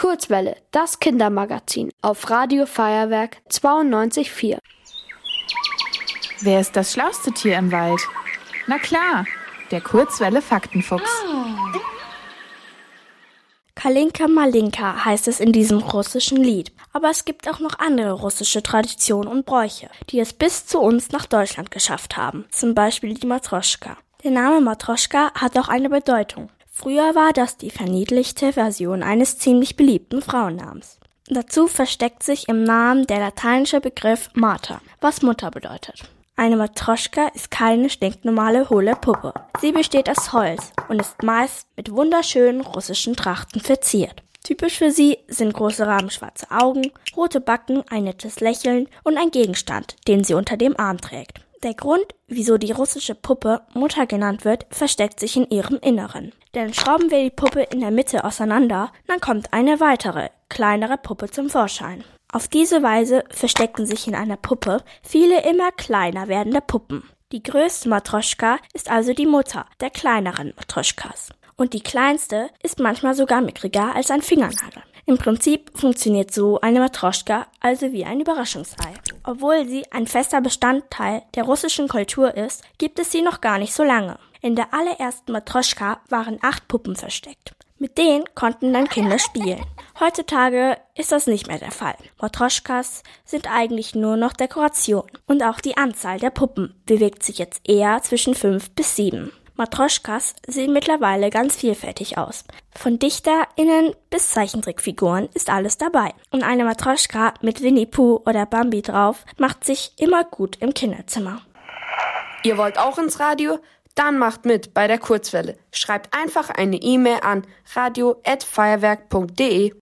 Kurzwelle, das Kindermagazin auf Radio Feuerwerk 92.4. Wer ist das schlauste Tier im Wald? Na klar, der Kurzwelle Faktenfuchs. Kalinka Malinka heißt es in diesem russischen Lied. Aber es gibt auch noch andere russische Traditionen und Bräuche, die es bis zu uns nach Deutschland geschafft haben. Zum Beispiel die Matroschka. Der Name Matroschka hat auch eine Bedeutung. Früher war das die verniedlichte Version eines ziemlich beliebten Frauennamens. Dazu versteckt sich im Namen der lateinische Begriff Mater, was Mutter bedeutet. Eine Matroschka ist keine stinknormale hohle Puppe. Sie besteht aus Holz und ist meist mit wunderschönen russischen Trachten verziert. Typisch für sie sind große rabenschwarze Augen, rote Backen, ein nettes Lächeln und ein Gegenstand, den sie unter dem Arm trägt. Der Grund, wieso die russische Puppe Mutter genannt wird, versteckt sich in ihrem Inneren. Denn schrauben wir die Puppe in der Mitte auseinander, dann kommt eine weitere, kleinere Puppe zum Vorschein. Auf diese Weise verstecken sich in einer Puppe viele immer kleiner werdende Puppen. Die größte Matroschka ist also die Mutter der kleineren Matroschkas. Und die kleinste ist manchmal sogar mickriger als ein Fingernagel. Im Prinzip funktioniert so eine Matroschka also wie ein Überraschungsei. Obwohl sie ein fester Bestandteil der russischen Kultur ist, gibt es sie noch gar nicht so lange. In der allerersten Matroschka waren acht Puppen versteckt. Mit denen konnten dann Kinder spielen. Heutzutage ist das nicht mehr der Fall. Matroschkas sind eigentlich nur noch Dekoration. Und auch die Anzahl der Puppen bewegt sich jetzt eher zwischen fünf bis sieben. Matroschkas sehen mittlerweile ganz vielfältig aus. Von DichterInnen bis Zeichentrickfiguren ist alles dabei. Und eine Matroschka mit Winnie Pooh oder Bambi drauf macht sich immer gut im Kinderzimmer. Ihr wollt auch ins Radio? Dann macht mit bei der Kurzwelle. Schreibt einfach eine E-Mail an radio@feuerwerk.de.